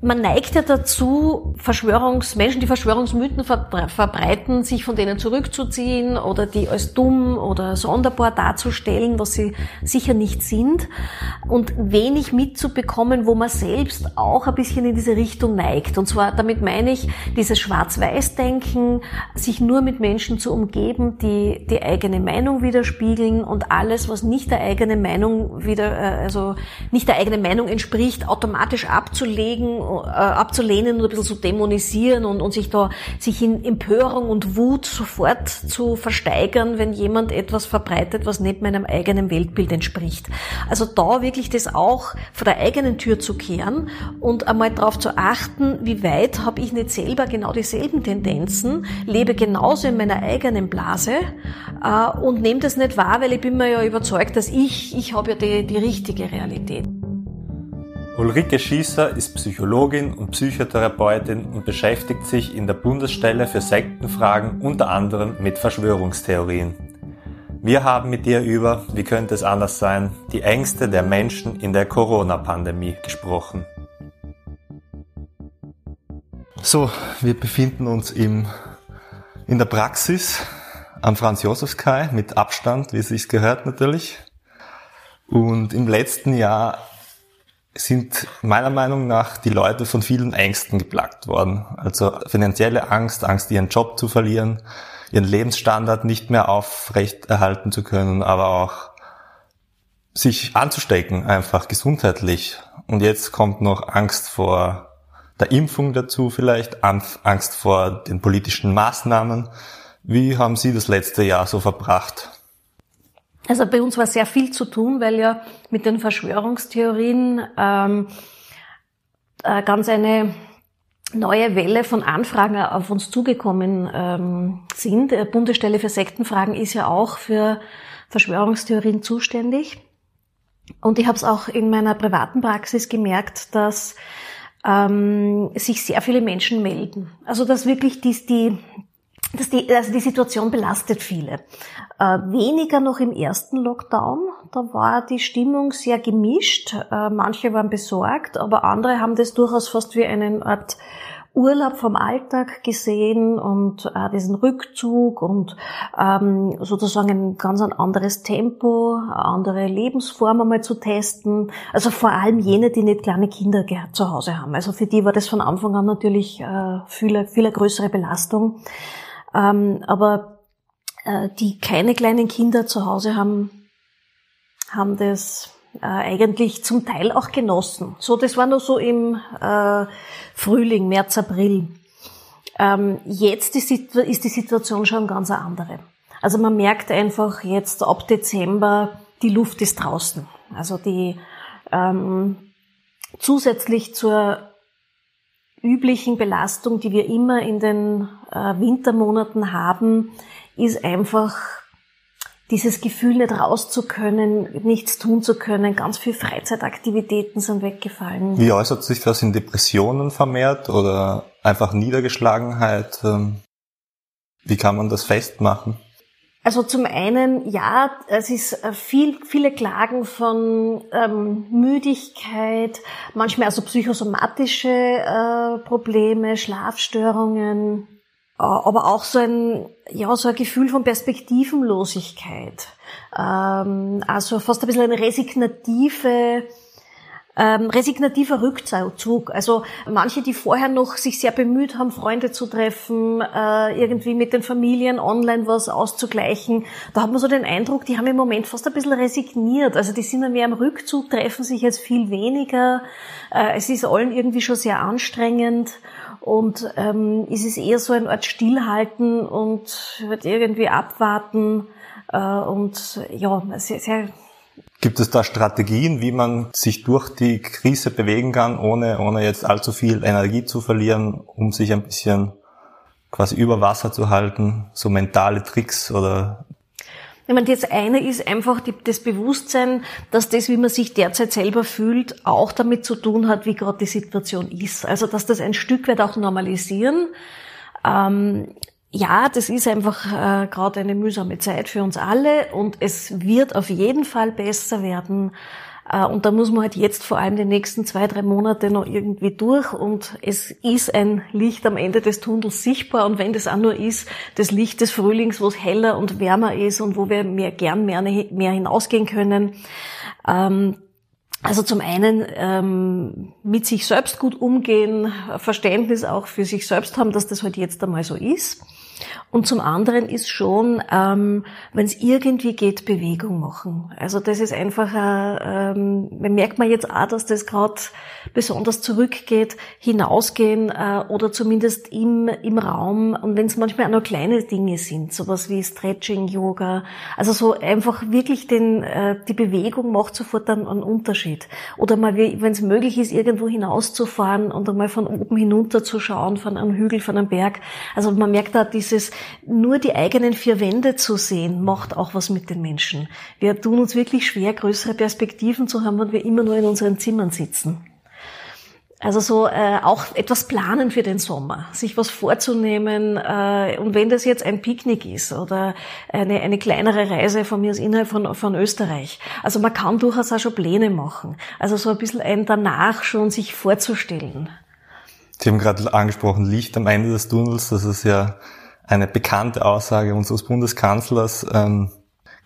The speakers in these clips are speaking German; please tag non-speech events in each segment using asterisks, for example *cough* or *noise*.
Man neigt ja dazu, Verschwörungsmenschen, die Verschwörungsmythen verbreiten, sich von denen zurückzuziehen oder die als dumm oder sonderbar darzustellen, was sie sicher nicht sind und wenig mitzubekommen, wo man selbst auch ein bisschen in diese Richtung neigt. Und zwar, damit meine ich, dieses Schwarz-Weiß-Denken, sich nur mit Menschen zu umgeben, die die eigene Meinung widerspiegeln und alles, was nicht der eigenen Meinung wieder, äh, also nicht der eigenen Meinung entspricht, automatisch abzulegen abzulehnen und ein bisschen zu dämonisieren und, und sich da, sich in Empörung und Wut sofort zu versteigern, wenn jemand etwas verbreitet, was nicht meinem eigenen Weltbild entspricht. Also da wirklich das auch vor der eigenen Tür zu kehren und einmal darauf zu achten, wie weit habe ich nicht selber genau dieselben Tendenzen, lebe genauso in meiner eigenen Blase äh, und nehme das nicht wahr, weil ich bin mir ja überzeugt, dass ich, ich habe ja die, die richtige Realität. Ulrike Schießer ist Psychologin und Psychotherapeutin und beschäftigt sich in der Bundesstelle für Sektenfragen unter anderem mit Verschwörungstheorien. Wir haben mit ihr über, wie könnte es anders sein, die Ängste der Menschen in der Corona-Pandemie gesprochen. So, wir befinden uns im, in der Praxis am Franz-Josefs-Kai mit Abstand, wie es sich gehört natürlich. Und im letzten Jahr sind meiner Meinung nach die Leute von vielen Ängsten geplagt worden. Also finanzielle Angst, Angst, ihren Job zu verlieren, ihren Lebensstandard nicht mehr aufrecht erhalten zu können, aber auch sich anzustecken, einfach gesundheitlich. Und jetzt kommt noch Angst vor der Impfung dazu vielleicht, Angst vor den politischen Maßnahmen. Wie haben Sie das letzte Jahr so verbracht? Also bei uns war sehr viel zu tun, weil ja mit den Verschwörungstheorien ähm, äh, ganz eine neue Welle von Anfragen auf uns zugekommen ähm, sind. Die Bundesstelle für Sektenfragen ist ja auch für Verschwörungstheorien zuständig. Und ich habe es auch in meiner privaten Praxis gemerkt, dass ähm, sich sehr viele Menschen melden. Also dass wirklich dies, die, dass die, also die Situation belastet viele. Äh, weniger noch im ersten Lockdown. Da war die Stimmung sehr gemischt. Äh, manche waren besorgt, aber andere haben das durchaus fast wie eine Art Urlaub vom Alltag gesehen und äh, diesen Rückzug und ähm, sozusagen ein ganz ein anderes Tempo, andere Lebensform einmal zu testen. Also vor allem jene, die nicht kleine Kinder zu Hause haben. Also für die war das von Anfang an natürlich äh, viel, viel größere Belastung. Ähm, aber äh, die keine kleinen Kinder zu Hause haben, haben das äh, eigentlich zum Teil auch genossen. So, das war nur so im äh, Frühling, März, April. Ähm, jetzt ist die, ist die Situation schon ganz eine andere. Also man merkt einfach jetzt ab Dezember, die Luft ist draußen. Also die ähm, zusätzlich zur üblichen Belastung, die wir immer in den äh, Wintermonaten haben, ist einfach dieses Gefühl, nicht raus zu können, nichts tun zu können. Ganz viele Freizeitaktivitäten sind weggefallen. Wie äußert sich das in Depressionen vermehrt oder einfach Niedergeschlagenheit? Ähm, wie kann man das festmachen? Also zum einen, ja, es ist äh, viel, viele Klagen von ähm, Müdigkeit, manchmal also psychosomatische äh, Probleme, Schlafstörungen, aber auch so ein, ja, so ein Gefühl von Perspektivenlosigkeit. Ähm, also fast ein bisschen eine resignative ähm, resignativer Rückzug. Also manche, die vorher noch sich sehr bemüht haben, Freunde zu treffen, äh, irgendwie mit den Familien online was auszugleichen, da hat man so den Eindruck, die haben im Moment fast ein bisschen resigniert. Also die sind dann mehr am Rückzug, treffen sich jetzt viel weniger. Äh, es ist allen irgendwie schon sehr anstrengend. Und ähm, ist es eher so eine Art Stillhalten und wird irgendwie abwarten äh, und ja, sehr, sehr Gibt es da Strategien, wie man sich durch die Krise bewegen kann, ohne, ohne jetzt allzu viel Energie zu verlieren, um sich ein bisschen quasi über Wasser zu halten? So mentale Tricks oder ich meine, das eine ist einfach die, das Bewusstsein, dass das, wie man sich derzeit selber fühlt, auch damit zu tun hat, wie gerade die Situation ist. Also, dass das ein Stück weit auch normalisieren. Ähm, ja, das ist einfach äh, gerade eine mühsame Zeit für uns alle und es wird auf jeden Fall besser werden. Äh, und da muss man halt jetzt vor allem die nächsten zwei, drei Monate noch irgendwie durch. Und es ist ein Licht am Ende des Tunnels sichtbar. Und wenn das auch nur ist, das Licht des Frühlings, wo es heller und wärmer ist und wo wir mehr, gern mehr, mehr hinausgehen können, ähm, also zum einen ähm, mit sich selbst gut umgehen, Verständnis auch für sich selbst haben, dass das halt jetzt einmal so ist. Und zum anderen ist schon, ähm, wenn es irgendwie geht, Bewegung machen. Also das ist einfach, äh, ähm, merkt man jetzt auch, dass das gerade besonders zurückgeht, hinausgehen äh, oder zumindest im, im Raum. Und wenn es manchmal auch nur kleine Dinge sind, sowas wie Stretching, Yoga, also so einfach wirklich den, äh, die Bewegung macht sofort einen, einen Unterschied. Oder mal, wenn es möglich ist, irgendwo hinauszufahren und einmal von oben hinunter zu schauen, von einem Hügel, von einem Berg. Also man merkt da dieses, nur die eigenen vier Wände zu sehen, macht auch was mit den Menschen. Wir tun uns wirklich schwer, größere Perspektiven zu haben, wenn wir immer nur in unseren Zimmern sitzen. Also so äh, auch etwas planen für den Sommer, sich was vorzunehmen äh, und wenn das jetzt ein Picknick ist oder eine, eine kleinere Reise von mir aus innerhalb von, von Österreich. Also man kann durchaus auch schon Pläne machen. Also so ein bisschen ein danach schon sich vorzustellen. Sie haben gerade angesprochen, Licht am Ende des Tunnels, das ist ja eine bekannte Aussage unseres Bundeskanzlers. Ähm,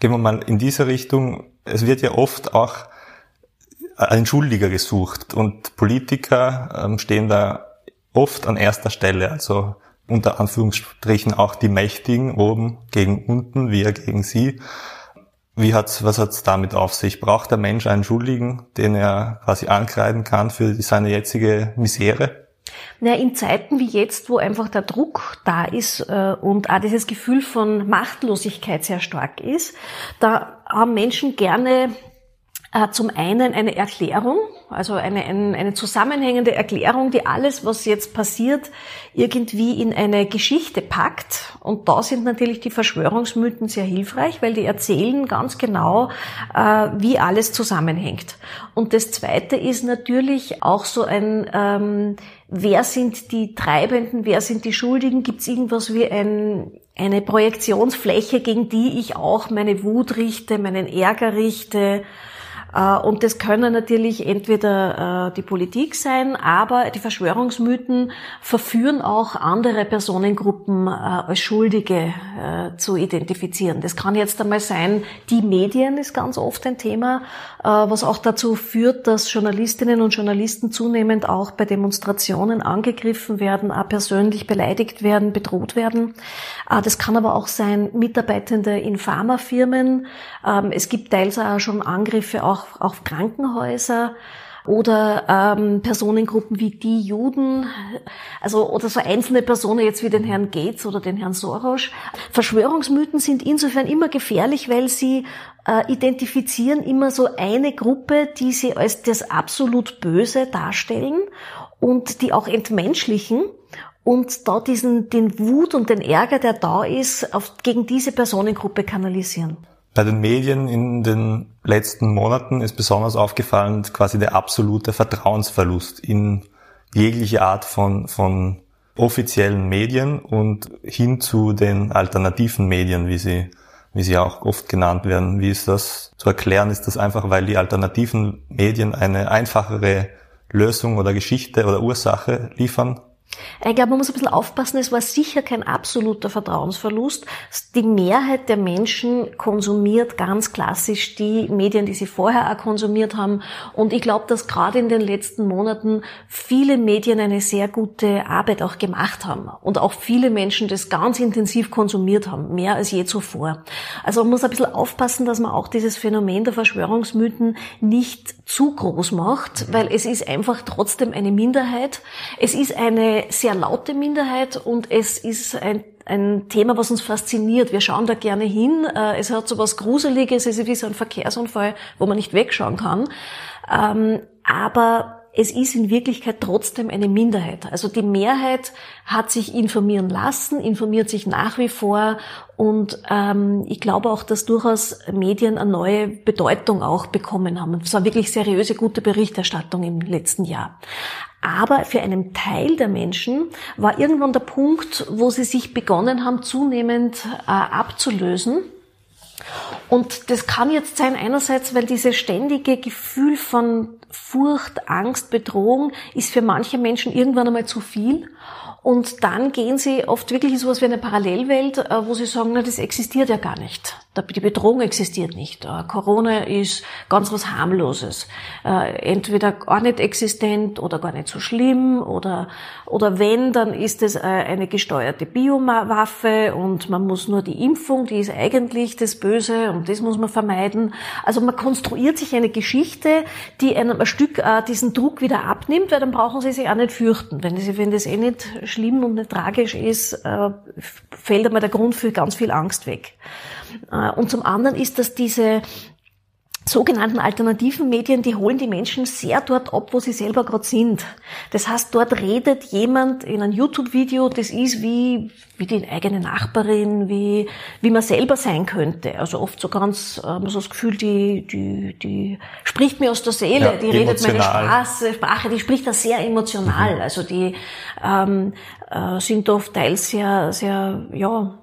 gehen wir mal in diese Richtung. Es wird ja oft auch ein Schuldiger gesucht und Politiker ähm, stehen da oft an erster Stelle. Also unter Anführungsstrichen auch die Mächtigen oben gegen unten, wir gegen sie. Wie hat's, was hat's damit auf sich? Braucht der Mensch einen Schuldigen, den er quasi ankreiden kann für seine jetzige Misere? Na, in Zeiten wie jetzt, wo einfach der Druck da ist äh, und auch dieses Gefühl von Machtlosigkeit sehr stark ist, da haben Menschen gerne äh, zum einen eine Erklärung, also eine, eine, eine zusammenhängende Erklärung, die alles, was jetzt passiert, irgendwie in eine Geschichte packt. Und da sind natürlich die Verschwörungsmythen sehr hilfreich, weil die erzählen ganz genau, äh, wie alles zusammenhängt. Und das Zweite ist natürlich auch so ein, ähm, wer sind die Treibenden, wer sind die Schuldigen? Gibt es irgendwas wie ein, eine Projektionsfläche, gegen die ich auch meine Wut richte, meinen Ärger richte? Äh, und das können natürlich entweder äh, die Politik sein, aber die Verschwörungsmythen verführen auch andere Personengruppen äh, als Schuldige zu identifizieren. Das kann jetzt einmal sein, die Medien ist ganz oft ein Thema, was auch dazu führt, dass Journalistinnen und Journalisten zunehmend auch bei Demonstrationen angegriffen werden, auch persönlich beleidigt werden, bedroht werden. Das kann aber auch sein Mitarbeitende in Pharmafirmen. Ähm, es gibt teils auch schon Angriffe auch auch auf Krankenhäuser oder ähm, Personengruppen wie die Juden, also oder so einzelne Personen jetzt wie den Herrn Gates oder den Herrn Soros. Verschwörungsmythen sind insofern immer gefährlich, weil sie äh, identifizieren immer so eine Gruppe, die sie als das absolut Böse darstellen und die auch entmenschlichen und da diesen den Wut und den Ärger, der da ist, auf, gegen diese Personengruppe kanalisieren. Bei den Medien in den letzten Monaten ist besonders aufgefallen quasi der absolute Vertrauensverlust in jegliche Art von, von offiziellen Medien und hin zu den alternativen Medien, wie sie, wie sie auch oft genannt werden. Wie ist das zu erklären? Ist das einfach, weil die alternativen Medien eine einfachere Lösung oder Geschichte oder Ursache liefern? Ich glaube, man muss ein bisschen aufpassen, es war sicher kein absoluter Vertrauensverlust. Die Mehrheit der Menschen konsumiert ganz klassisch die Medien, die sie vorher auch konsumiert haben. Und ich glaube, dass gerade in den letzten Monaten viele Medien eine sehr gute Arbeit auch gemacht haben. Und auch viele Menschen das ganz intensiv konsumiert haben, mehr als je zuvor. Also man muss ein bisschen aufpassen, dass man auch dieses Phänomen der Verschwörungsmythen nicht zu groß macht, weil es ist einfach trotzdem eine Minderheit. Es ist eine sehr laute Minderheit und es ist ein, ein Thema, was uns fasziniert. Wir schauen da gerne hin. Äh, es hat so was Gruseliges, es ist wie so ein Verkehrsunfall, wo man nicht wegschauen kann. Ähm, aber es ist in Wirklichkeit trotzdem eine Minderheit. Also die Mehrheit hat sich informieren lassen, informiert sich nach wie vor und ähm, ich glaube auch, dass durchaus Medien eine neue Bedeutung auch bekommen haben. Es war wirklich seriöse, gute Berichterstattung im letzten Jahr. Aber für einen Teil der Menschen war irgendwann der Punkt, wo sie sich begonnen haben, zunehmend äh, abzulösen Und das kann jetzt sein einerseits, weil dieses ständige Gefühl von Furcht, Angst, Bedrohung ist für manche Menschen irgendwann einmal zu viel. Und dann gehen sie oft wirklich in sowas wie eine Parallelwelt, äh, wo sie sagen, na, das existiert ja gar nicht. Die Bedrohung existiert nicht. Äh, Corona ist ganz was harmloses. Äh, entweder gar nicht existent oder gar nicht so schlimm oder, oder wenn, dann ist es eine gesteuerte Biowaffe und man muss nur die Impfung, die ist eigentlich das Böse und das muss man vermeiden. Also man konstruiert sich eine Geschichte, die einem Stück diesen Druck wieder abnimmt, weil dann brauchen sie sich auch nicht fürchten. Wenn, sie, wenn das eh nicht schlimm und nicht tragisch ist, äh, fällt einmal der Grund für ganz viel Angst weg. Äh, und zum anderen ist, dass diese sogenannten alternativen Medien, die holen die Menschen sehr dort ab, wo sie selber gerade sind. Das heißt, dort redet jemand in einem YouTube-Video, das ist wie, wie die eigene Nachbarin, wie, wie man selber sein könnte. Also oft so ganz, äh, man so das Gefühl, die, die, die spricht mir aus der Seele, ja, die redet meine Sprache, Sprache, die spricht da sehr emotional. Mhm. Also die ähm, äh, sind oft teils sehr, sehr, ja,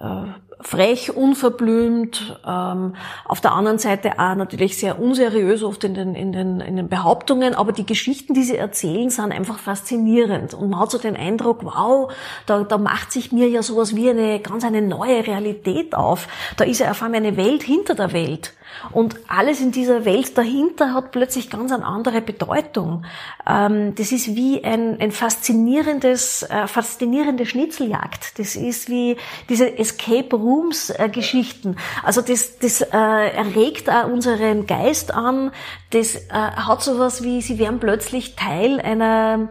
äh, frech, unverblümt, ähm, auf der anderen Seite auch natürlich sehr unseriös oft in den, in, den, in den Behauptungen, aber die Geschichten, die sie erzählen, sind einfach faszinierend und man hat so den Eindruck, wow, da, da macht sich mir ja sowas wie eine ganz eine neue Realität auf. Da ist ja auf einmal eine Welt hinter der Welt. Und alles in dieser Welt dahinter hat plötzlich ganz eine andere Bedeutung. Ähm, das ist wie ein, ein faszinierendes, äh, faszinierende Schnitzeljagd. Das ist wie diese Escape Rooms äh, Geschichten. Also das, das äh, erregt auch unseren Geist an. Das äh, hat sowas wie, sie werden plötzlich Teil einer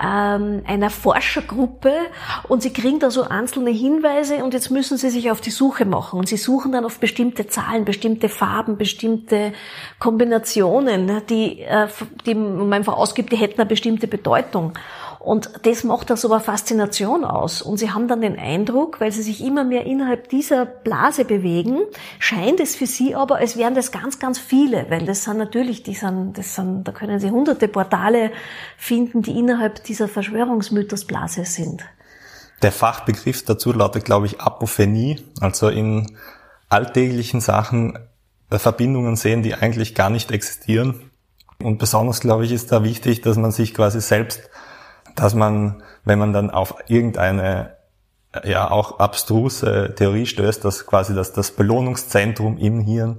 ähm, einer Forschergruppe und sie kriegen da so einzelne Hinweise und jetzt müssen sie sich auf die Suche machen und sie suchen dann auf bestimmte Zahlen, bestimmte Farben, bestimmte Kombinationen, ne, die, äh, die man einfach ausgibt, die hätten eine bestimmte Bedeutung. Und das macht da so eine Faszination aus. Und sie haben dann den Eindruck, weil sie sich immer mehr innerhalb dieser Blase bewegen, scheint es für sie aber, als wären das ganz, ganz viele, weil das sind natürlich, die sind, das sind, da können sie hunderte Portale finden, die innerhalb dieser Verschwörungsmythosblase sind. Der Fachbegriff dazu lautet, glaube ich, Apophenie, also in alltäglichen Sachen äh, Verbindungen sehen, die eigentlich gar nicht existieren. Und besonders, glaube ich, ist da wichtig, dass man sich quasi selbst dass man, wenn man dann auf irgendeine ja auch abstruse Theorie stößt, dass quasi das, das Belohnungszentrum im Hirn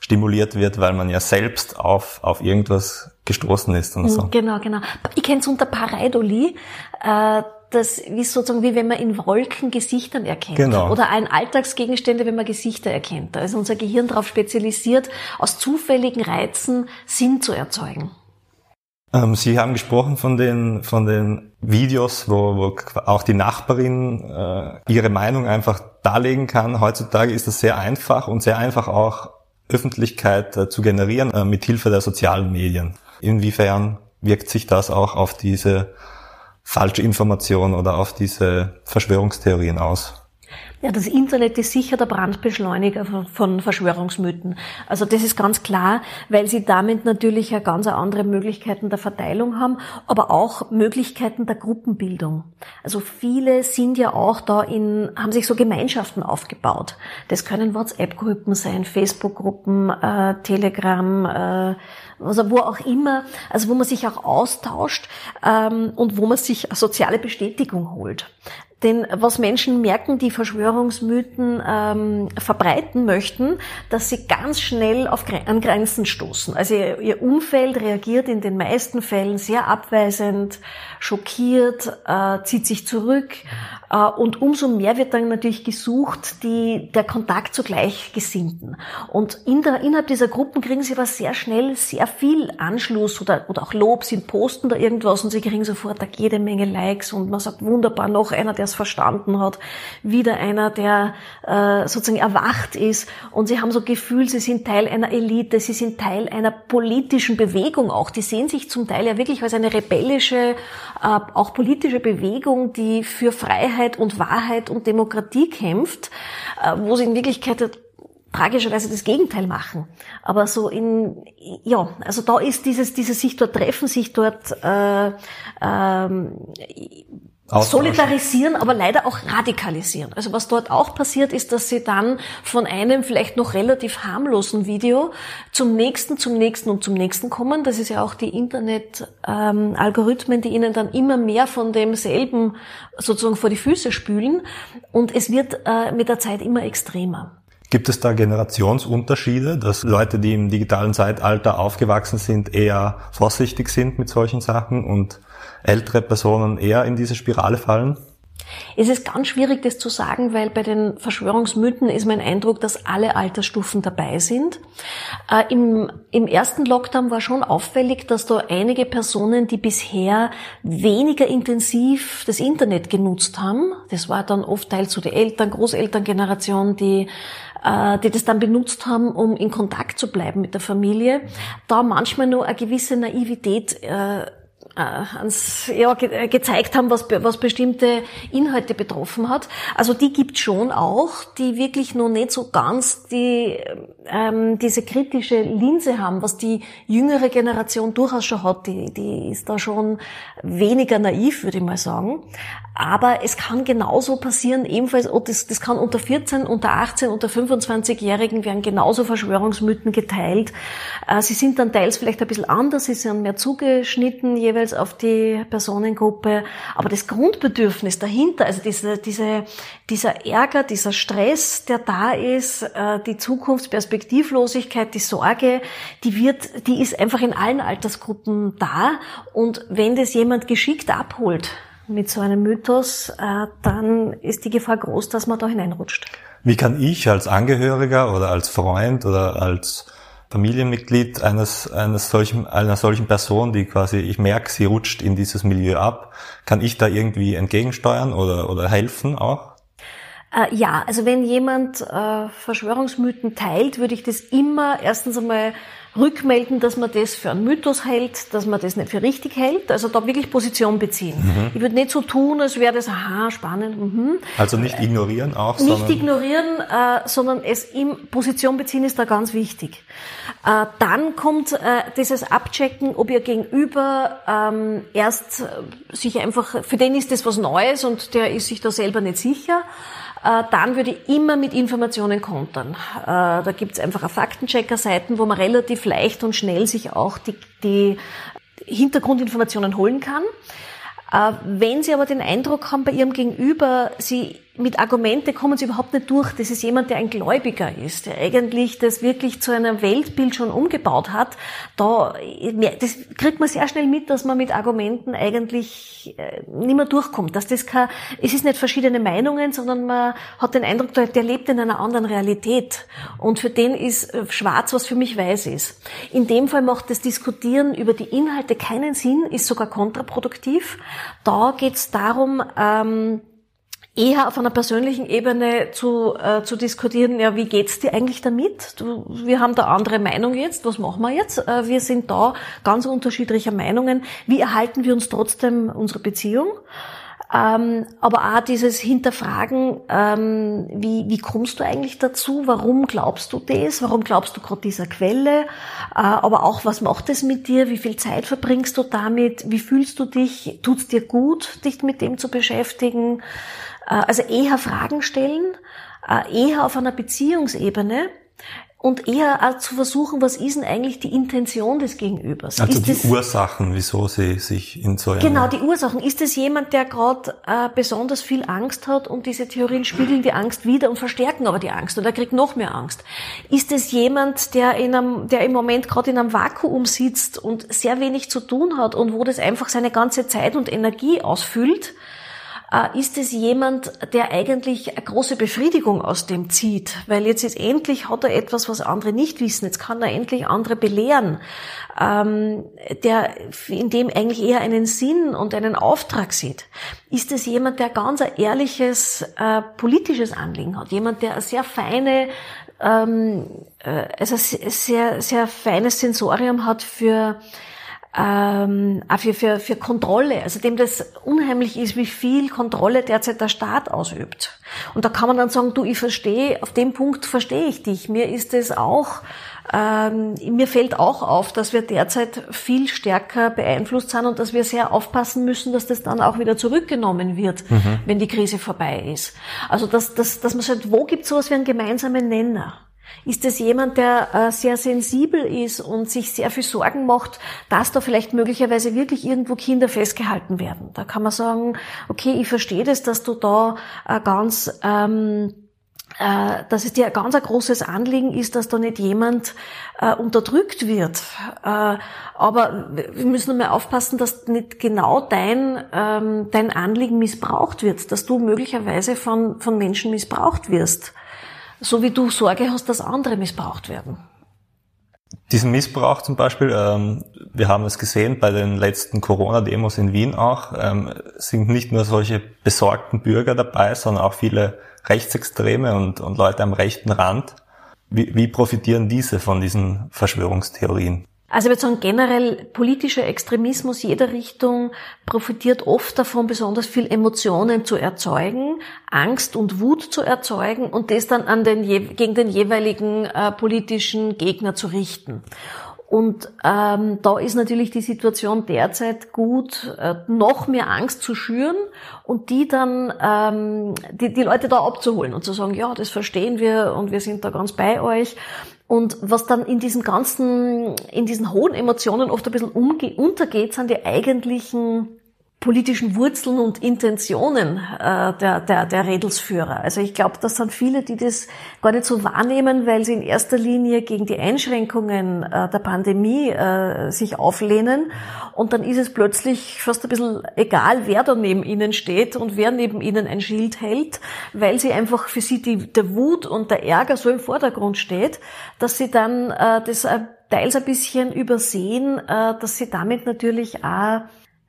stimuliert wird, weil man ja selbst auf, auf irgendwas gestoßen ist und so. Genau, genau. Ich kenne es unter Pareidolie. Äh, das ist sozusagen wie wenn man in Wolken Gesichtern erkennt. Genau. Oder ein Alltagsgegenstände, wenn man Gesichter erkennt. Da ist unser Gehirn darauf spezialisiert, aus zufälligen Reizen Sinn zu erzeugen. Ähm, Sie haben gesprochen von den, von den Videos, wo, wo auch die Nachbarin äh, ihre Meinung einfach darlegen kann. Heutzutage ist das sehr einfach und sehr einfach auch Öffentlichkeit äh, zu generieren äh, mit Hilfe der sozialen Medien. Inwiefern wirkt sich das auch auf diese falsche Information oder auf diese Verschwörungstheorien aus? Ja, das Internet ist sicher der Brandbeschleuniger von Verschwörungsmythen. Also das ist ganz klar, weil sie damit natürlich ja ganz andere Möglichkeiten der Verteilung haben, aber auch Möglichkeiten der Gruppenbildung. Also viele sind ja auch da in, haben sich so Gemeinschaften aufgebaut. Das können WhatsApp-Gruppen sein, Facebook-Gruppen, äh, Telegram, äh, also wo auch immer, also wo man sich auch austauscht ähm, und wo man sich soziale Bestätigung holt. Denn was Menschen merken, die Verschwörungsmythen ähm, verbreiten möchten, dass sie ganz schnell auf, an Grenzen stoßen. Also ihr, ihr, Umfeld reagiert in den meisten Fällen sehr abweisend, schockiert, äh, zieht sich zurück. Äh, und umso mehr wird dann natürlich gesucht, die, der Kontakt zu Gleichgesinnten. Und in der, innerhalb dieser Gruppen kriegen sie aber sehr schnell sehr viel Anschluss oder, oder auch Lob. Sie posten da irgendwas und sie kriegen sofort jede Menge Likes und man sagt, wunderbar, noch einer, der es verstanden hat, wieder einer, der äh, sozusagen erwacht ist und sie haben so Gefühl, sie sind Teil einer Elite, sie sind Teil einer politischen Bewegung auch. Die sehen sich zum Teil ja wirklich als eine rebellische, äh, auch politische Bewegung, die für Freiheit und Wahrheit und Demokratie kämpft, äh, wo sie in Wirklichkeit tragischerweise das Gegenteil machen. Aber so in, ja, also da ist dieses, dieses sich dort treffen, sich dort äh, ähm, solidarisieren, aber leider auch radikalisieren. Also was dort auch passiert, ist, dass sie dann von einem vielleicht noch relativ harmlosen Video zum nächsten, zum nächsten und zum nächsten kommen. Das ist ja auch die Internet-Algorithmen, die ihnen dann immer mehr von demselben sozusagen vor die Füße spülen. Und es wird äh, mit der Zeit immer extremer. Gibt es da Generationsunterschiede, dass Leute, die im digitalen Zeitalter aufgewachsen sind, eher vorsichtig sind mit solchen Sachen und ältere Personen eher in diese Spirale fallen? Es ist ganz schwierig, das zu sagen, weil bei den Verschwörungsmythen ist mein Eindruck, dass alle Altersstufen dabei sind. Äh, im, Im ersten Lockdown war schon auffällig, dass da einige Personen, die bisher weniger intensiv das Internet genutzt haben, das war dann oft Teil zu der Eltern, Großelterngeneration, die äh, die das dann benutzt haben, um in Kontakt zu bleiben mit der Familie, da manchmal nur eine gewisse Naivität äh, ans, ja, ge äh, gezeigt haben, was, was bestimmte Inhalte betroffen hat. Also die gibt schon auch, die wirklich noch nicht so ganz die, ähm, diese kritische Linse haben, was die jüngere Generation durchaus schon hat. Die, die ist da schon weniger naiv, würde ich mal sagen. Aber es kann genauso passieren, ebenfalls, oh, das, das kann unter 14, unter 18, unter 25-Jährigen werden genauso Verschwörungsmythen geteilt. Äh, sie sind dann teils vielleicht ein bisschen anders, sie sind mehr zugeschnitten jeweils auf die Personengruppe. Aber das Grundbedürfnis dahinter, also diese, diese, dieser Ärger, dieser Stress, der da ist, äh, die Zukunftsperspektivlosigkeit, die Sorge, die wird, die ist einfach in allen Altersgruppen da. Und wenn das jemand geschickt abholt, mit so einem Mythos, äh, dann ist die Gefahr groß, dass man da hineinrutscht. Wie kann ich als Angehöriger oder als Freund oder als Familienmitglied eines, eines solchen, einer solchen Person, die quasi, ich merke, sie rutscht in dieses Milieu ab, kann ich da irgendwie entgegensteuern oder, oder helfen auch? Äh, ja, also wenn jemand äh, Verschwörungsmythen teilt, würde ich das immer erstens einmal rückmelden, dass man das für einen Mythos hält, dass man das nicht für richtig hält. Also da wirklich Position beziehen. Mhm. Ich würde nicht so tun, als wäre das, aha, spannend. Mhm. Also nicht ignorieren auch? Nicht sondern ignorieren, äh, sondern es im Position beziehen ist da ganz wichtig. Äh, dann kommt äh, dieses Abchecken, ob ihr Gegenüber ähm, erst äh, sich einfach, für den ist das was Neues und der ist sich da selber nicht sicher äh, dann würde ich immer mit Informationen kontern. Äh, da gibt es einfach Faktenchecker-Seiten, wo man relativ leicht und schnell sich auch die, die Hintergrundinformationen holen kann. Äh, wenn Sie aber den Eindruck haben bei Ihrem Gegenüber, Sie mit Argumente kommen sie überhaupt nicht durch. Das ist jemand, der ein Gläubiger ist, der eigentlich das wirklich zu einem Weltbild schon umgebaut hat. Da, das kriegt man sehr schnell mit, dass man mit Argumenten eigentlich äh, nicht mehr durchkommt. Dass das kein, es ist nicht verschiedene Meinungen, sondern man hat den Eindruck, der lebt in einer anderen Realität. Und für den ist äh, schwarz, was für mich weiß ist. In dem Fall macht das Diskutieren über die Inhalte keinen Sinn, ist sogar kontraproduktiv. Da geht es darum, ähm, eher auf einer persönlichen Ebene zu, äh, zu diskutieren, ja, wie geht's dir eigentlich damit? Du, wir haben da andere Meinung jetzt, was machen wir jetzt? Äh, wir sind da ganz unterschiedlicher Meinungen. Wie erhalten wir uns trotzdem unsere Beziehung? Ähm, aber auch dieses Hinterfragen, ähm, wie, wie kommst du eigentlich dazu? Warum glaubst du das? Warum glaubst du gerade dieser Quelle? Äh, aber auch, was macht es mit dir? Wie viel Zeit verbringst du damit? Wie fühlst du dich? Tut's dir gut, dich mit dem zu beschäftigen? Äh, also eher Fragen stellen, äh, eher auf einer Beziehungsebene und eher zu versuchen, was ist denn eigentlich die Intention des Gegenübers? Also ist die das, Ursachen, wieso sie sich in so einer... Genau, die Ursachen. Ist es jemand, der gerade äh, besonders viel Angst hat und diese Theorien spiegeln die Angst wieder und verstärken aber die Angst und er kriegt noch mehr Angst? Ist es jemand, der, in einem, der im Moment gerade in einem Vakuum sitzt und sehr wenig zu tun hat und wo das einfach seine ganze Zeit und Energie ausfüllt? Äh, ist es jemand, der eigentlich eine große Befriedigung aus dem zieht, weil jetzt ist endlich hat er etwas, was andere nicht wissen. Jetzt kann er endlich andere belehren, ähm, der in dem eigentlich eher einen Sinn und einen Auftrag sieht. Ist es jemand, der ganz ein ehrliches äh, politisches Anliegen hat, jemand, der eine sehr feine ähm, äh, also sehr sehr feines Sensorium hat für ähm, auch für, für, für Kontrolle, also dem das unheimlich ist, wie viel Kontrolle derzeit der Staat ausübt. Und da kann man dann sagen, du, ich verstehe, auf dem Punkt verstehe ich dich. Mir ist es auch, ähm, mir fällt auch auf, dass wir derzeit viel stärker beeinflusst sind und dass wir sehr aufpassen müssen, dass das dann auch wieder zurückgenommen wird, mhm. wenn die Krise vorbei ist. Also dass, dass, dass man sagt, wo gibt es sowas wie einen gemeinsamen Nenner? Ist es jemand, der äh, sehr sensibel ist und sich sehr viel Sorgen macht, dass da vielleicht möglicherweise wirklich irgendwo Kinder festgehalten werden? Da kann man sagen, okay, ich verstehe das, dass du da äh, ganz ähm, äh, dass es dir ein ganz großes Anliegen ist, dass da nicht jemand äh, unterdrückt wird. Äh, aber wir müssen mal aufpassen, dass nicht genau dein, ähm, dein Anliegen missbraucht wird, dass du möglicherweise von, von Menschen missbraucht wirst so wie du Sorge hast, dass andere missbraucht werden. Diesen Missbrauch zum Beispiel, ähm, wir haben es gesehen bei den letzten Corona-Demos in Wien auch, ähm, sind nicht nur solche besorgten Bürger dabei, sondern auch viele Rechtsextreme und, und Leute am rechten Rand. Wie, wie profitieren diese von diesen Verschwörungstheorien? Also ich würde sagen, generell politischer Extremismus jeder Richtung profitiert oft davon, besonders viel Emotionen zu erzeugen, Angst und Wut zu erzeugen und das dann an den, gegen den jeweiligen äh, politischen Gegner zu richten. Und ähm, da ist natürlich die Situation derzeit gut, äh, noch mehr Angst zu schüren und die dann ähm, die, die Leute da abzuholen und zu sagen, ja, das verstehen wir und wir sind da ganz bei euch. Und was dann in diesen ganzen, in diesen hohen Emotionen oft ein bisschen untergeht, sind die eigentlichen politischen Wurzeln und Intentionen äh, der, der, der Redelsführer. Also ich glaube, das sind viele, die das gar nicht so wahrnehmen, weil sie in erster Linie gegen die Einschränkungen äh, der Pandemie äh, sich auflehnen. Und dann ist es plötzlich fast ein bisschen egal, wer da neben ihnen steht und wer neben ihnen ein Schild hält, weil sie einfach für sie die, der Wut und der Ärger so im Vordergrund steht, dass sie dann äh, das teils ein bisschen übersehen, äh, dass sie damit natürlich auch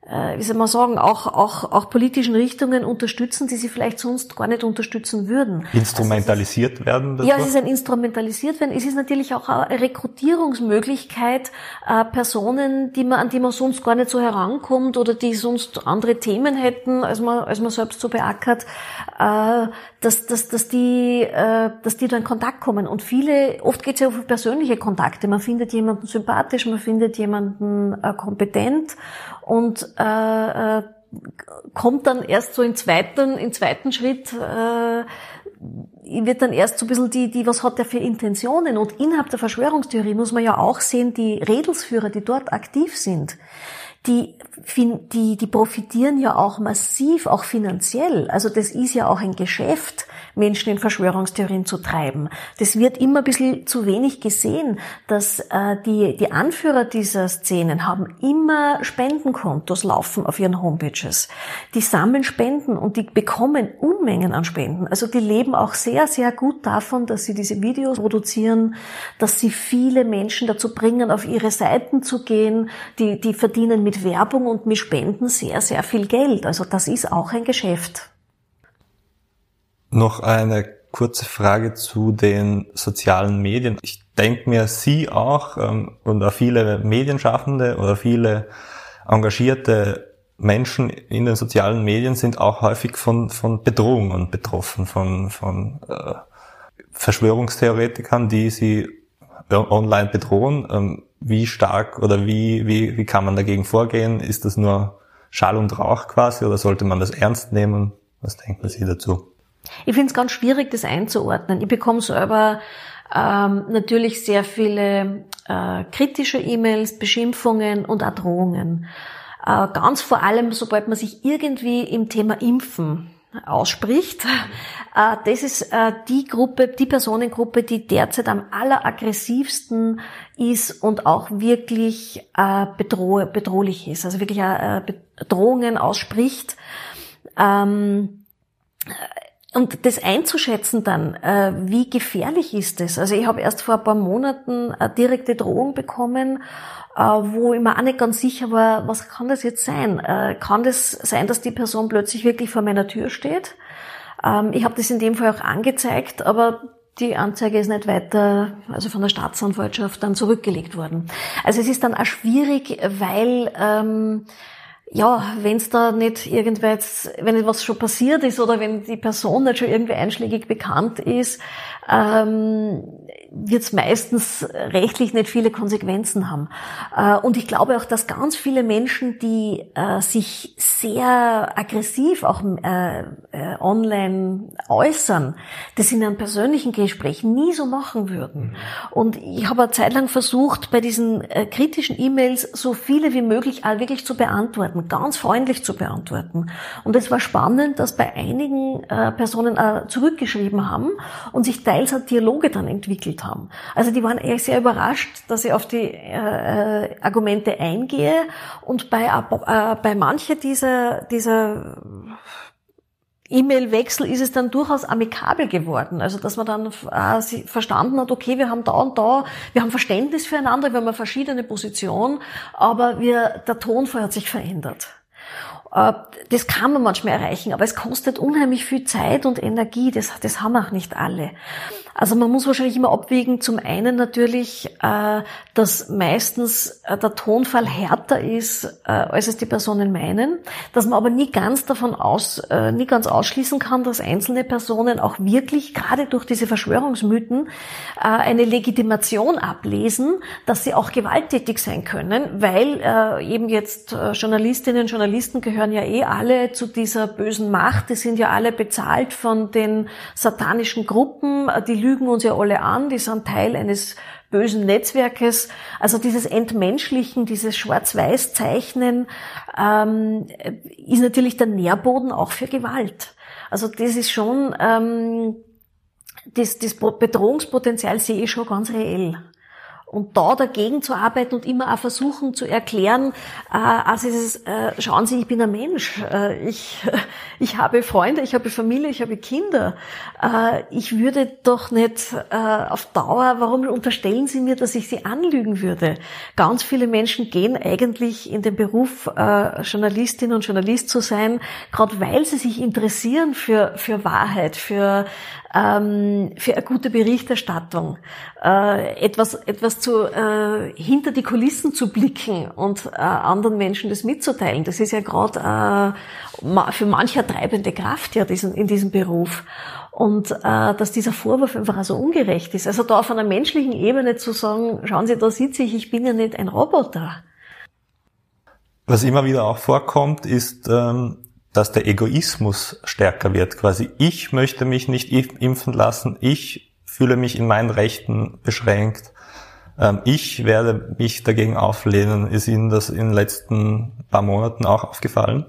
wie soll man sagen, auch, auch, auch politischen Richtungen unterstützen, die sie vielleicht sonst gar nicht unterstützen würden. Instrumentalisiert also ist, werden? Ja, es ist ein Instrumentalisiert werden. Es ist natürlich auch eine Rekrutierungsmöglichkeit, äh, Personen, die man, an die man sonst gar nicht so herankommt oder die sonst andere Themen hätten, als man, als man selbst so beackert, äh, dass, dass, dass, die, äh, dass die da in Kontakt kommen. Und viele, oft geht es ja um persönliche Kontakte. Man findet jemanden sympathisch, man findet jemanden äh, kompetent und äh, äh, kommt dann erst so im zweiten, im zweiten Schritt, äh, wird dann erst so ein bisschen die, die, was hat der für Intentionen? Und innerhalb der Verschwörungstheorie muss man ja auch sehen, die Redelsführer, die dort aktiv sind, die, die, die profitieren ja auch massiv, auch finanziell. Also das ist ja auch ein Geschäft, Menschen in Verschwörungstheorien zu treiben. Das wird immer ein bisschen zu wenig gesehen, dass äh, die, die Anführer dieser Szenen haben immer Spendenkontos laufen auf ihren Homepages. Die sammeln Spenden und die bekommen Unmengen an Spenden. Also die leben auch sehr, sehr gut davon, dass sie diese Videos produzieren, dass sie viele Menschen dazu bringen, auf ihre Seiten zu gehen. Die, die verdienen mit Werbung und mit Spenden sehr, sehr viel Geld. Also das ist auch ein Geschäft. Noch eine kurze Frage zu den sozialen Medien. Ich denke mir, Sie auch ähm, und auch viele Medienschaffende oder viele engagierte Menschen in den sozialen Medien sind auch häufig von, von Bedrohungen betroffen, von, von äh, Verschwörungstheoretikern, die sie online bedrohen. Ähm, wie stark oder wie, wie, wie kann man dagegen vorgehen? Ist das nur Schall und Rauch quasi oder sollte man das ernst nehmen? Was denken Sie dazu? Ich finde es ganz schwierig, das einzuordnen. Ich bekomme selber ähm, natürlich sehr viele äh, kritische E-Mails, Beschimpfungen und auch Drohungen. Äh, ganz vor allem, sobald man sich irgendwie im Thema Impfen ausspricht. Äh, das ist äh, die Gruppe, die Personengruppe, die derzeit am alleraggressivsten ist und auch wirklich äh, bedroh bedrohlich ist, also wirklich Bedrohungen ausspricht. Ähm, und das einzuschätzen dann, wie gefährlich ist es? Also ich habe erst vor ein paar Monaten eine direkte Drohung bekommen, wo ich mir auch nicht ganz sicher war, was kann das jetzt sein? Äh, kann das sein, dass die Person plötzlich wirklich vor meiner Tür steht? Ähm, ich habe das in dem Fall auch angezeigt, aber die Anzeige ist nicht weiter, also von der Staatsanwaltschaft dann zurückgelegt worden. Also es ist dann auch schwierig, weil ähm, ja, wenn es da nicht irgendwas, wenn etwas schon passiert ist oder wenn die Person nicht schon irgendwie einschlägig bekannt ist, ähm, wird es meistens rechtlich nicht viele Konsequenzen haben. Äh, und ich glaube auch, dass ganz viele Menschen, die äh, sich sehr aggressiv auch äh, äh, online äußern, das in einem persönlichen Gespräch nie so machen würden. Und ich habe eine Zeit lang versucht, bei diesen äh, kritischen E-Mails so viele wie möglich wirklich zu beantworten, ganz freundlich zu beantworten. Und es war spannend, dass bei einigen äh, Personen zurückgeschrieben haben und sich teils Dialoge dann entwickelt haben. Also die waren eher sehr überrascht, dass ich auf die äh, äh Argumente eingehe und bei, äh, bei manche dieser, dieser E-Mail-Wechsel ist es dann durchaus amikabel geworden. Also, dass man dann äh, verstanden hat, okay, wir haben da und da, wir haben Verständnis füreinander, wir haben eine verschiedene Position, aber wir, der Tonfall hat sich verändert. Äh, das kann man manchmal erreichen, aber es kostet unheimlich viel Zeit und Energie. Das, das haben auch nicht alle. Also man muss wahrscheinlich immer abwägen, zum einen natürlich, äh, dass meistens äh, der Tonfall härter ist, äh, als es die Personen meinen, dass man aber nie ganz davon aus, nie ganz ausschließen kann, dass einzelne Personen auch wirklich, gerade durch diese Verschwörungsmythen, eine Legitimation ablesen, dass sie auch gewalttätig sein können, weil eben jetzt Journalistinnen und Journalisten gehören ja eh alle zu dieser bösen Macht, die sind ja alle bezahlt von den satanischen Gruppen, die lügen uns ja alle an, die sind Teil eines bösen Netzwerkes. Also dieses Entmenschlichen, dieses Schwarz-Weiß-Zeichnen ähm, ist natürlich der Nährboden auch für Gewalt. Also das ist schon, ähm, das, das Bedrohungspotenzial sehe ich schon ganz reell. Und da dagegen zu arbeiten und immer auch versuchen zu erklären, äh, also dieses, äh, schauen Sie, ich bin ein Mensch, äh, ich, *laughs* ich habe Freunde, ich habe Familie, ich habe Kinder. Äh, ich würde doch nicht äh, auf Dauer, warum unterstellen Sie mir, dass ich Sie anlügen würde? Ganz viele Menschen gehen eigentlich in den Beruf, äh, Journalistin und Journalist zu sein, gerade weil sie sich interessieren für, für Wahrheit, für ähm, für eine gute Berichterstattung, äh, etwas, etwas zu, äh, hinter die Kulissen zu blicken und äh, anderen Menschen das mitzuteilen. Das ist ja gerade äh, für manche treibende Kraft ja diesen, in diesem Beruf. Und äh, dass dieser Vorwurf einfach so ungerecht ist. Also da auf einer menschlichen Ebene zu sagen, schauen Sie, da sitze ich, ich bin ja nicht ein Roboter. Was immer wieder auch vorkommt, ist, ähm, dass der Egoismus stärker wird. Quasi ich möchte mich nicht impfen lassen, ich fühle mich in meinen Rechten beschränkt, ähm, ich werde mich dagegen auflehnen. Ist Ihnen das in den letzten paar Monaten auch aufgefallen?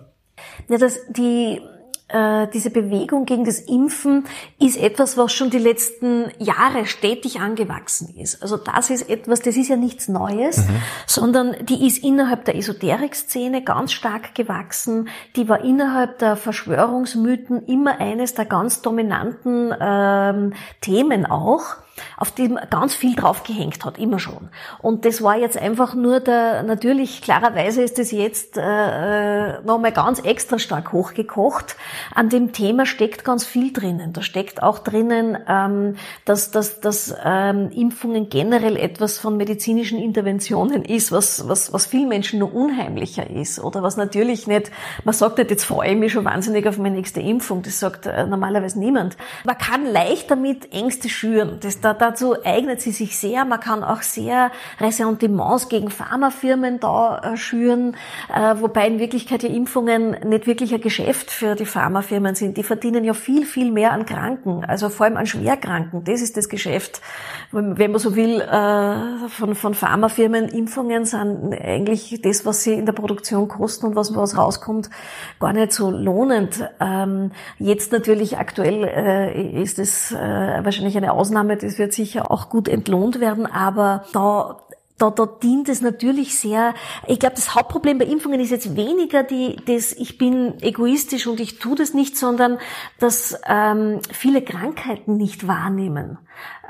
Ja, dass die äh, diese Bewegung gegen das Impfen ist etwas, was schon die letzten Jahre stetig angewachsen ist. Also das ist etwas, das ist ja nichts Neues, mhm. sondern die ist innerhalb der Esoterik-Szene ganz stark gewachsen. Die war innerhalb der Verschwörungsmythen immer eines der ganz dominanten ähm, Themen auch auf dem ganz viel draufgehängt hat, immer schon. Und das war jetzt einfach nur der, natürlich, klarerweise ist das jetzt äh, nochmal ganz extra stark hochgekocht. An dem Thema steckt ganz viel drinnen. Da steckt auch drinnen, ähm, dass, dass, dass ähm, Impfungen generell etwas von medizinischen Interventionen ist, was, was, was vielen Menschen nur unheimlicher ist. Oder was natürlich nicht, man sagt nicht, jetzt freue ich mich schon wahnsinnig auf meine nächste Impfung. Das sagt äh, normalerweise niemand. Man kann leicht damit Ängste schüren. Das, da, dazu eignet sie sich sehr. Man kann auch sehr Ressentiments gegen Pharmafirmen da äh, schüren, äh, wobei in Wirklichkeit ja Impfungen nicht wirklich ein Geschäft für die Pharmafirmen sind. Die verdienen ja viel, viel mehr an Kranken, also vor allem an Schwerkranken. Das ist das Geschäft, wenn man so will, äh, von, von Pharmafirmen. Impfungen sind eigentlich das, was sie in der Produktion kosten und was, was rauskommt, gar nicht so lohnend. Ähm, jetzt natürlich aktuell ist es wahrscheinlich eine Ausnahme, das wird sicher auch gut entlohnt werden, aber da da, da dient es natürlich sehr, ich glaube, das Hauptproblem bei Impfungen ist jetzt weniger die, das ich bin egoistisch und ich tue das nicht, sondern dass ähm, viele Krankheiten nicht wahrnehmen.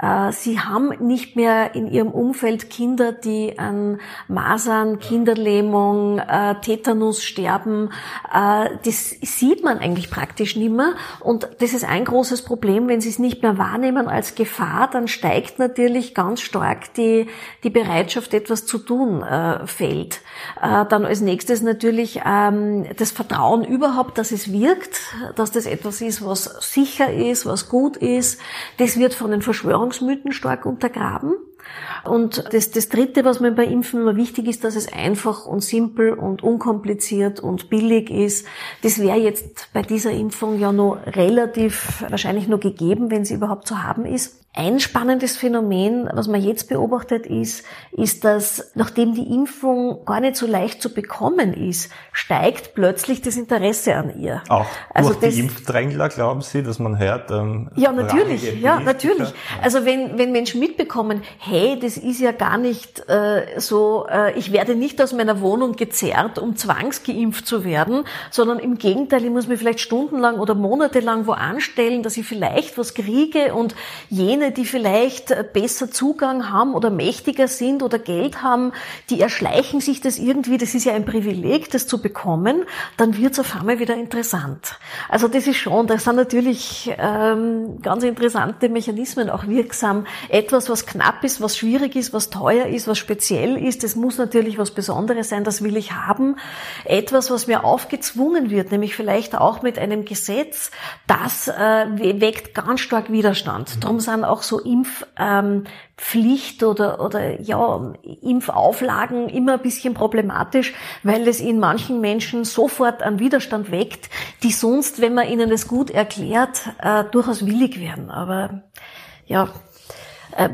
Äh, sie haben nicht mehr in ihrem Umfeld Kinder, die an Masern, Kinderlähmung, äh, Tetanus sterben. Äh, das sieht man eigentlich praktisch nicht mehr. Und das ist ein großes Problem. Wenn sie es nicht mehr wahrnehmen als Gefahr, dann steigt natürlich ganz stark die, die Bereitschaft, etwas zu tun, fällt. Dann als nächstes natürlich ähm, das Vertrauen überhaupt, dass es wirkt, dass das etwas ist, was sicher ist, was gut ist. Das wird von den Verschwörungsmythen stark untergraben. Und das, das Dritte, was mir bei Impfen immer wichtig ist, dass es einfach und simpel und unkompliziert und billig ist. Das wäre jetzt bei dieser Impfung ja noch relativ wahrscheinlich nur gegeben, wenn sie überhaupt zu haben ist. Ein spannendes Phänomen, was man jetzt beobachtet, ist, ist, dass nachdem die Impfung gar nicht so leicht zu bekommen ist, steigt plötzlich das Interesse an ihr. Auch also durch das, die Impfdrängler, glauben Sie, dass man hört? Ähm, ja, natürlich, ja, natürlich. Also wenn, wenn Menschen mitbekommen, hey, das ist ja gar nicht äh, so, äh, ich werde nicht aus meiner Wohnung gezerrt, um zwangsgeimpft zu werden, sondern im Gegenteil, ich muss mich vielleicht stundenlang oder monatelang wo anstellen, dass ich vielleicht was kriege und jene die vielleicht besser Zugang haben oder mächtiger sind oder Geld haben, die erschleichen sich das irgendwie, das ist ja ein Privileg, das zu bekommen, dann wird es auf einmal wieder interessant. Also das ist schon, da sind natürlich ähm, ganz interessante Mechanismen auch wirksam. Etwas, was knapp ist, was schwierig ist, was teuer ist, was speziell ist, das muss natürlich was Besonderes sein, das will ich haben. Etwas, was mir aufgezwungen wird, nämlich vielleicht auch mit einem Gesetz, das äh, weckt ganz stark Widerstand. Darum sind auch auch so Impfpflicht ähm, oder, oder ja, Impfauflagen immer ein bisschen problematisch, weil es in manchen Menschen sofort einen Widerstand weckt, die sonst, wenn man ihnen das gut erklärt, äh, durchaus willig werden. Aber ja, äh,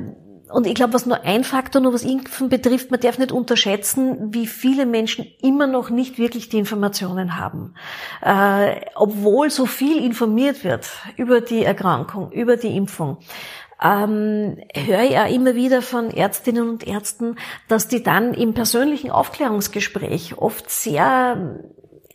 und ich glaube, was nur ein Faktor, nur was Impfen betrifft, man darf nicht unterschätzen, wie viele Menschen immer noch nicht wirklich die Informationen haben. Äh, obwohl so viel informiert wird über die Erkrankung, über die Impfung ähm, höre ich auch immer wieder von Ärztinnen und Ärzten, dass die dann im persönlichen Aufklärungsgespräch oft sehr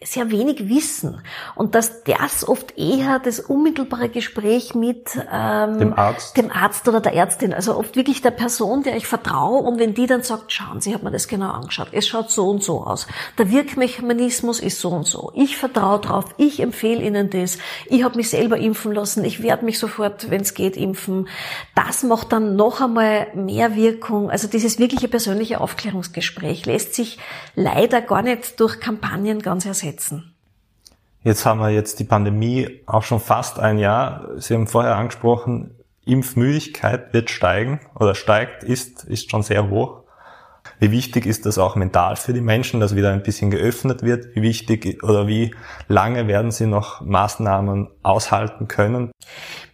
sehr wenig wissen. Und dass das oft eher das unmittelbare Gespräch mit ähm, dem, Arzt. dem Arzt oder der Ärztin, also oft wirklich der Person, der ich vertraue. Und wenn die dann sagt, schauen Sie, ich habe mir das genau angeschaut, es schaut so und so aus, der Wirkmechanismus ist so und so, ich vertraue drauf, ich empfehle Ihnen das, ich habe mich selber impfen lassen, ich werde mich sofort, wenn es geht, impfen, das macht dann noch einmal mehr Wirkung, also dieses wirkliche persönliche Aufklärungsgespräch lässt sich leider gar nicht durch Kampagnen ganz ersetzen setzen. Jetzt haben wir jetzt die Pandemie auch schon fast ein Jahr. Sie haben vorher angesprochen, Impfmüdigkeit wird steigen oder steigt, ist, ist schon sehr hoch. Wie wichtig ist das auch mental für die Menschen, dass wieder ein bisschen geöffnet wird? Wie wichtig oder wie lange werden sie noch Maßnahmen aushalten können?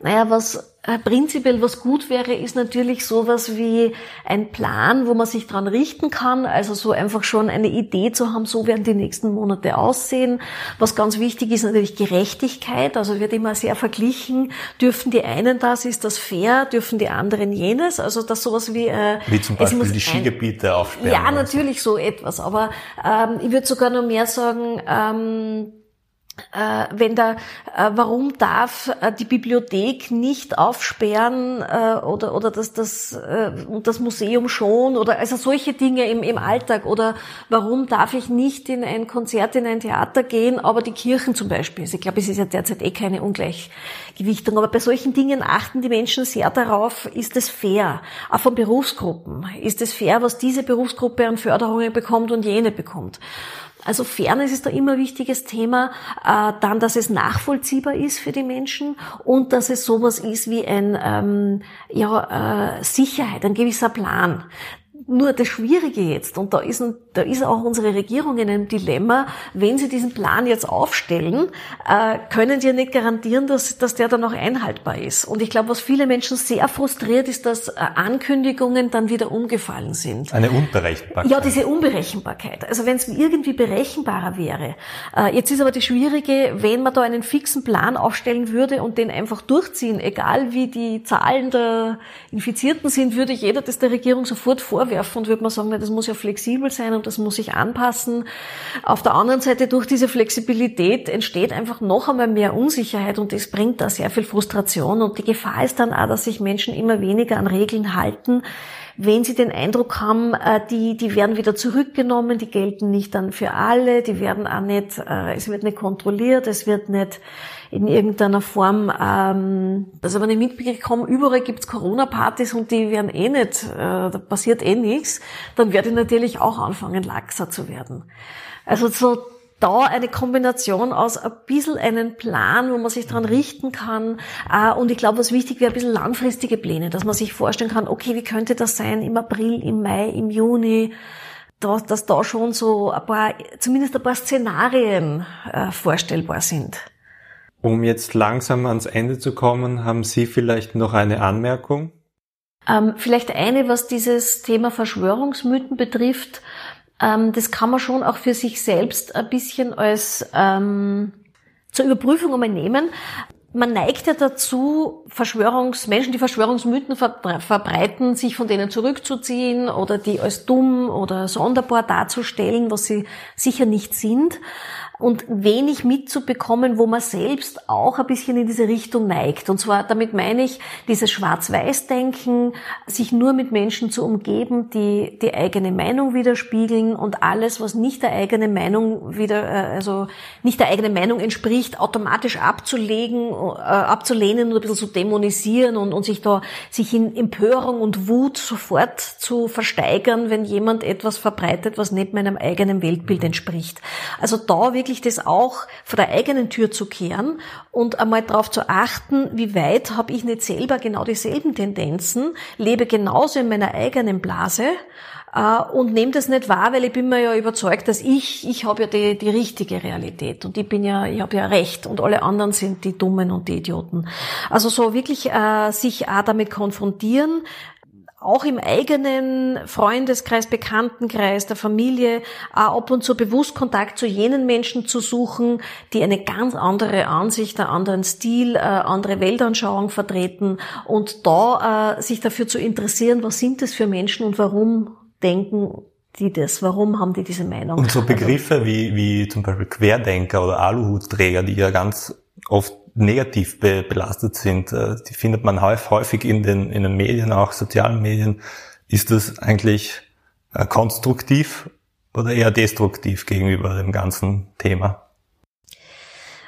Naja, was prinzipiell was gut wäre, ist natürlich sowas wie ein Plan, wo man sich dran richten kann. Also so einfach schon eine Idee zu haben, so werden die nächsten Monate aussehen. Was ganz wichtig ist natürlich Gerechtigkeit. Also wird immer sehr verglichen. Dürfen die einen das, ist das fair? Dürfen die anderen jenes? Also dass sowas wie... Äh, wie zum Beispiel die Skigebiete aufsperren. Ja, natürlich so etwas. Aber ähm, ich würde sogar noch mehr sagen... Ähm, äh, wenn da, äh, warum darf äh, die Bibliothek nicht aufsperren äh, oder oder das das äh, das Museum schon oder also solche Dinge im im Alltag oder warum darf ich nicht in ein Konzert in ein Theater gehen, aber die Kirchen zum Beispiel. Also ich glaube, es ist ja derzeit eh keine Ungleichgewichtung, aber bei solchen Dingen achten die Menschen sehr darauf, ist es fair, auch von Berufsgruppen, ist es fair, was diese Berufsgruppe an Förderungen bekommt und jene bekommt. Also Fairness ist da immer ein wichtiges Thema. Äh, dann, dass es nachvollziehbar ist für die Menschen und dass es sowas ist wie ein ähm, ja, äh, Sicherheit, ein gewisser Plan. Nur das Schwierige jetzt, und da ist da ist auch unsere Regierung in einem Dilemma, wenn sie diesen Plan jetzt aufstellen, äh, können sie ja nicht garantieren, dass, dass der dann auch einhaltbar ist. Und ich glaube, was viele Menschen sehr frustriert, ist, dass äh, Ankündigungen dann wieder umgefallen sind. Eine Unberechenbarkeit. Ja, diese Unberechenbarkeit. Also wenn es irgendwie berechenbarer wäre. Äh, jetzt ist aber das Schwierige, wenn man da einen fixen Plan aufstellen würde und den einfach durchziehen, egal wie die Zahlen der Infizierten sind, würde jeder das der Regierung sofort vorwerfen und würde man sagen, das muss ja flexibel sein und das muss sich anpassen. Auf der anderen Seite, durch diese Flexibilität entsteht einfach noch einmal mehr Unsicherheit und das bringt da sehr viel Frustration und die Gefahr ist dann auch, dass sich Menschen immer weniger an Regeln halten, wenn sie den Eindruck haben, äh, die, die werden wieder zurückgenommen, die gelten nicht dann für alle, die werden auch nicht, äh, es wird nicht kontrolliert, es wird nicht in irgendeiner Form, ähm, also wenn ich mitbekomme, überall gibt's Corona-Partys und die werden eh nicht, äh, da passiert eh nichts, dann werde ich natürlich auch anfangen, laxer zu werden. Also so da eine Kombination aus ein bisschen einen Plan, wo man sich dran richten kann. Äh, und ich glaube, was wichtig wäre, ein bisschen langfristige Pläne, dass man sich vorstellen kann, okay, wie könnte das sein im April, im Mai, im Juni, dass, da schon so ein paar, zumindest ein paar Szenarien äh, vorstellbar sind. Um jetzt langsam ans Ende zu kommen, haben Sie vielleicht noch eine Anmerkung? Ähm, vielleicht eine, was dieses Thema Verschwörungsmythen betrifft. Ähm, das kann man schon auch für sich selbst ein bisschen als ähm, zur Überprüfung einmal nehmen. Man neigt ja dazu, Verschwörungsmenschen, die Verschwörungsmythen verbreiten, sich von denen zurückzuziehen oder die als dumm oder sonderbar darzustellen, was sie sicher nicht sind und wenig mitzubekommen, wo man selbst auch ein bisschen in diese Richtung neigt. Und zwar, damit meine ich, dieses Schwarz-Weiß-Denken, sich nur mit Menschen zu umgeben, die die eigene Meinung widerspiegeln und alles, was nicht der eigenen Meinung wieder, äh, also nicht der eigenen Meinung entspricht, automatisch abzulegen, äh, abzulehnen und ein bisschen zu dämonisieren und, und sich da, sich in Empörung und Wut sofort zu versteigern, wenn jemand etwas verbreitet, was nicht meinem eigenen Weltbild entspricht. Also da wirklich wirklich das auch vor der eigenen Tür zu kehren und einmal darauf zu achten, wie weit habe ich nicht selber genau dieselben Tendenzen, lebe genauso in meiner eigenen Blase äh, und nehme das nicht wahr, weil ich bin mir ja überzeugt, dass ich, ich habe ja die, die richtige Realität und ich bin ja, ich habe ja recht und alle anderen sind die Dummen und die Idioten. Also so wirklich äh, sich auch damit konfrontieren, auch im eigenen Freundeskreis, Bekanntenkreis, der Familie ab und zu bewusst Kontakt zu jenen Menschen zu suchen, die eine ganz andere Ansicht, einen anderen Stil, eine andere Weltanschauung vertreten und da äh, sich dafür zu interessieren, was sind das für Menschen und warum denken die das, warum haben die diese Meinung? Und so Begriffe also, wie, wie zum Beispiel Querdenker oder Aluhutträger, die ja ganz oft negativ be belastet sind. Äh, die findet man häufig in den, in den Medien, auch sozialen Medien. Ist das eigentlich äh, konstruktiv oder eher destruktiv gegenüber dem ganzen Thema?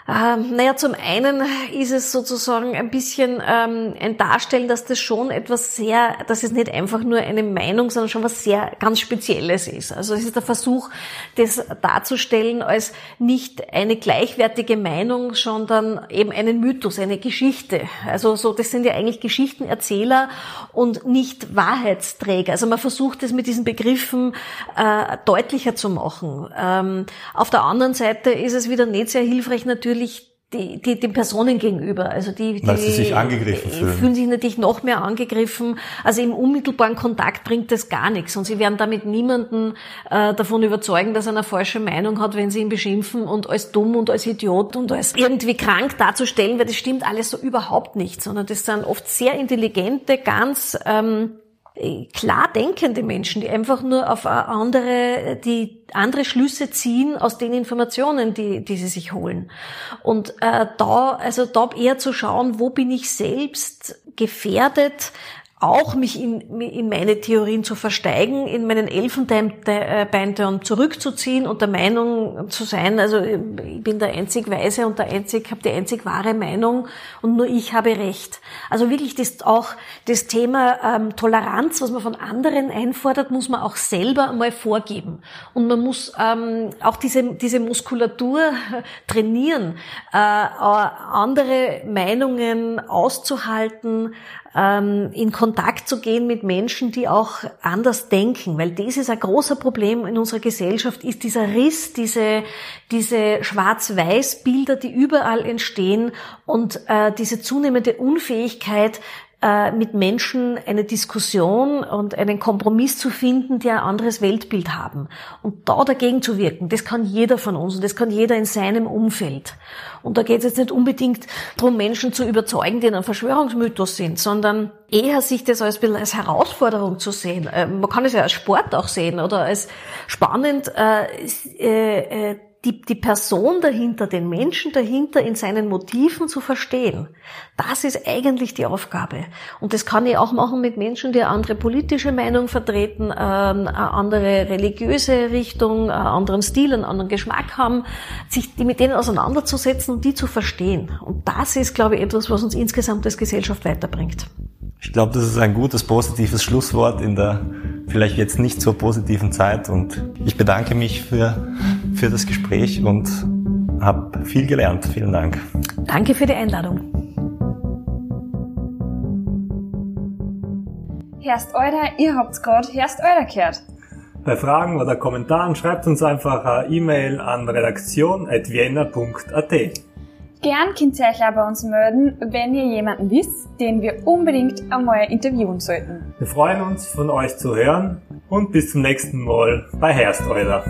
Ähm, naja, zum einen ist es sozusagen ein bisschen ähm, ein Darstellen, dass das schon etwas sehr, dass es nicht einfach nur eine Meinung, sondern schon was sehr ganz Spezielles ist. Also es ist der Versuch, das darzustellen als nicht eine gleichwertige Meinung, sondern eben einen Mythos, eine Geschichte. Also so, das sind ja eigentlich Geschichtenerzähler und nicht Wahrheitsträger. Also man versucht es mit diesen Begriffen äh, deutlicher zu machen. Ähm, auf der anderen Seite ist es wieder nicht sehr hilfreich natürlich natürlich die, die, den Personen gegenüber. Also die, die Weil sie sich angegriffen fühlen. fühlen sich natürlich noch mehr angegriffen. Also im unmittelbaren Kontakt bringt das gar nichts. Und sie werden damit niemanden äh, davon überzeugen, dass er eine falsche Meinung hat, wenn sie ihn beschimpfen und als dumm und als Idiot und als irgendwie krank darzustellen, weil das stimmt alles so überhaupt nicht, sondern das sind oft sehr intelligente, ganz ähm, klar denkende Menschen, die einfach nur auf andere, die andere Schlüsse ziehen aus den Informationen, die, die sie sich holen. Und äh, da, also da eher zu schauen, wo bin ich selbst gefährdet, auch mich in, in meine Theorien zu versteigen, in meinen Elfenbeinturm zurückzuziehen und der Meinung zu sein, also ich bin der einzig Weise und der einzig, habe die einzig wahre Meinung und nur ich habe Recht. Also wirklich das auch das Thema ähm, Toleranz, was man von anderen einfordert, muss man auch selber mal vorgeben. Und man muss ähm, auch diese, diese Muskulatur *laughs* trainieren, äh, andere Meinungen auszuhalten, in Kontakt zu gehen mit Menschen, die auch anders denken, weil das ist ein großer Problem in unserer Gesellschaft, ist dieser Riss, diese, diese Schwarz-Weiß-Bilder, die überall entstehen und äh, diese zunehmende Unfähigkeit, äh, mit Menschen eine Diskussion und einen Kompromiss zu finden, die ein anderes Weltbild haben. Und da dagegen zu wirken, das kann jeder von uns und das kann jeder in seinem Umfeld. Und da geht es jetzt nicht unbedingt darum, Menschen zu überzeugen, die in einem Verschwörungsmythos sind, sondern eher sich das als, als Herausforderung zu sehen. Äh, man kann es ja als Sport auch sehen oder als spannend, äh, äh, die, die Person dahinter, den Menschen dahinter in seinen Motiven zu verstehen. Das ist eigentlich die Aufgabe. Und das kann ich auch machen mit Menschen, die eine andere politische Meinung vertreten, ähm, eine andere religiöse Richtung, einen anderen Stil, einen anderen Geschmack haben, sich die mit denen auseinanderzusetzen und die zu verstehen. Und das ist, glaube ich, etwas, was uns insgesamt als Gesellschaft weiterbringt. Ich glaube, das ist ein gutes, positives Schlusswort in der vielleicht jetzt nicht so positiven Zeit. Und ich bedanke mich für, für das Gespräch und habe viel gelernt. Vielen Dank. Danke für die Einladung. Herst Eurer, ihr habt's gerade Herst Eurer gehört. Bei Fragen oder Kommentaren schreibt uns einfach eine E-Mail an redaktion.vienna.at. Gern könnt ihr euch auch bei uns melden, wenn ihr jemanden wisst, den wir unbedingt einmal interviewen sollten. Wir freuen uns, von euch zu hören und bis zum nächsten Mal bei Herst Euler.